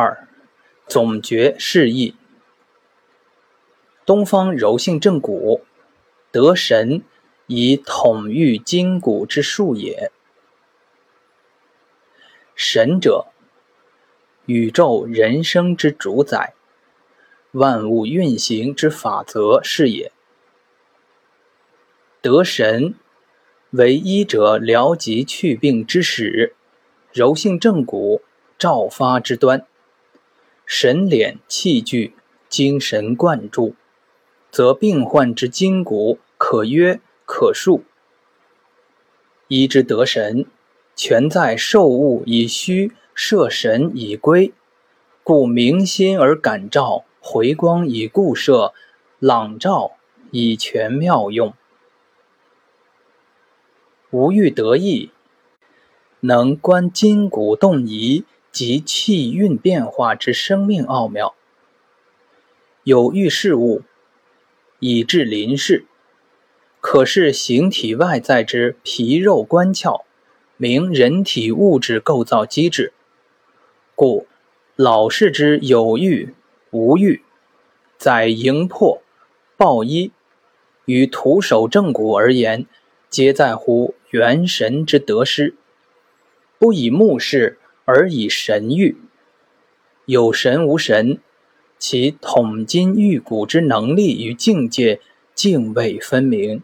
二、总诀释义。东方柔性正骨，得神以统御筋骨之术也。神者，宇宙人生之主宰，万物运行之法则是也。得神，为医者疗疾去病之始，柔性正骨照发之端。神敛气聚，精神贯注。则病患之筋骨可约可束，医之得神，全在受物以虚，摄神以归，故明心而感照，回光以固摄，朗照以全妙用。无欲得意，能观筋骨动移及气运变化之生命奥妙，有欲事物。以治临事，可是形体外在之皮肉关窍，明人体物质构造机制。故老氏之有欲无欲，在营破抱衣，与徒手正骨而言，皆在乎元神之得失，不以目视而以神欲。有神无神。其统筋育骨之能力与境界泾渭分明。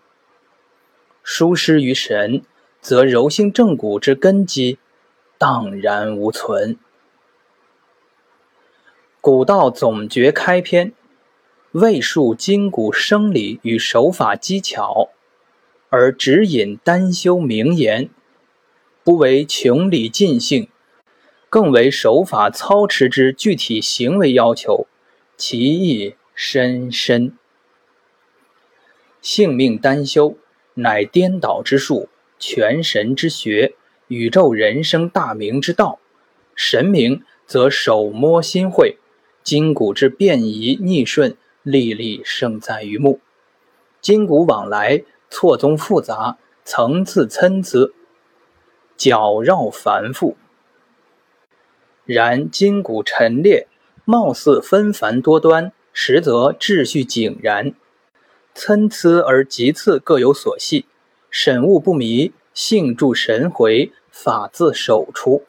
疏失于神，则柔性正骨之根基荡然无存。古道总诀开篇，未述筋骨生理与手法技巧，而只引单修名言，不为穷理尽性，更为守法操持之具体行为要求。其意深深。性命单修，乃颠倒之术，全神之学，宇宙人生大明之道。神明则手摸心会，筋骨之变移逆顺，历历胜在于目。筋骨往来错综复杂，层次参差，绞绕繁复。然筋骨陈列。貌似纷繁多端，实则秩序井然，参差而极次各有所系，审物不迷，性助神回，法自手出。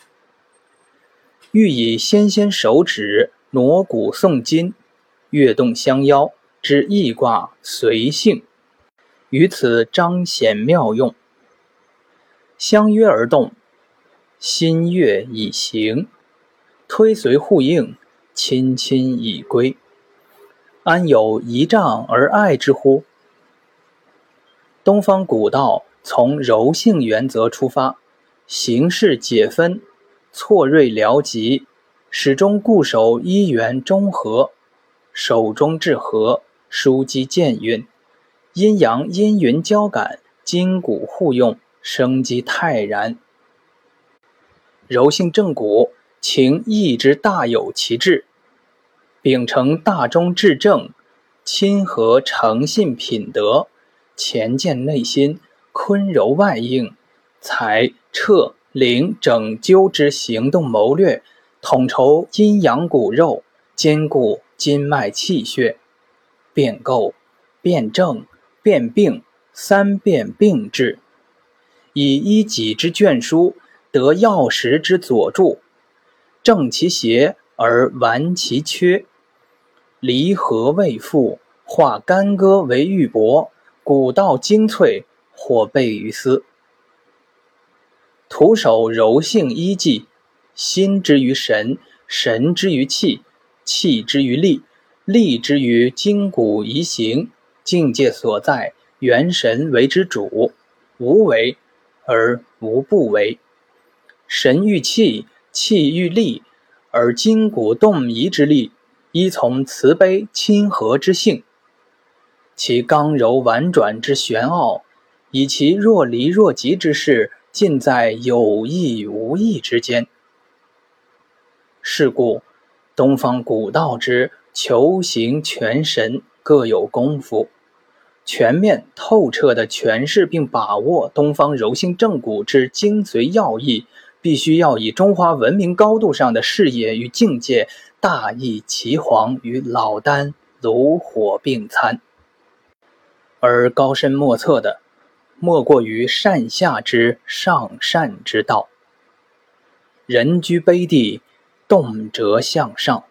欲以纤纤手指挪骨诵经，跃动相邀之易卦随性，于此彰显妙用。相约而动，心悦以行，推随互应。亲亲已归，安有一丈而爱之乎？东方古道从柔性原则出发，形式解分，错锐疗疾，始终固守一元中和，手中至和，枢机健运，阴阳阴云交感，筋骨互用，生机泰然。柔性正骨。情义之大有其志，秉承大中至正、亲和诚信品德，乾健内心，坤柔外应，才彻灵整纠之行动谋略，统筹阴阳骨肉，兼顾筋脉气血，变构、变正、变病三辨病治，以一己之卷书，得药石之佐助。正其邪而完其缺，离合未复，化干戈为玉帛，古道精粹，或备于斯。徒手柔性医技，心之于神，神之于气，气之于力，力之于筋骨移行，境界所在，元神为之主，无为而无不为，神欲气。气欲力，而筋骨动移之力，依从慈悲亲和之性。其刚柔婉转之玄奥，以其若离若即之势，尽在有意无意之间。是故，东方古道之求行全神，各有功夫，全面透彻地诠释并把握东方柔性正骨之精髓要义。必须要以中华文明高度上的视野与境界，大义齐黄与老聃炉火并餐。而高深莫测的，莫过于善下之上善之道。人居卑地，动辄向上。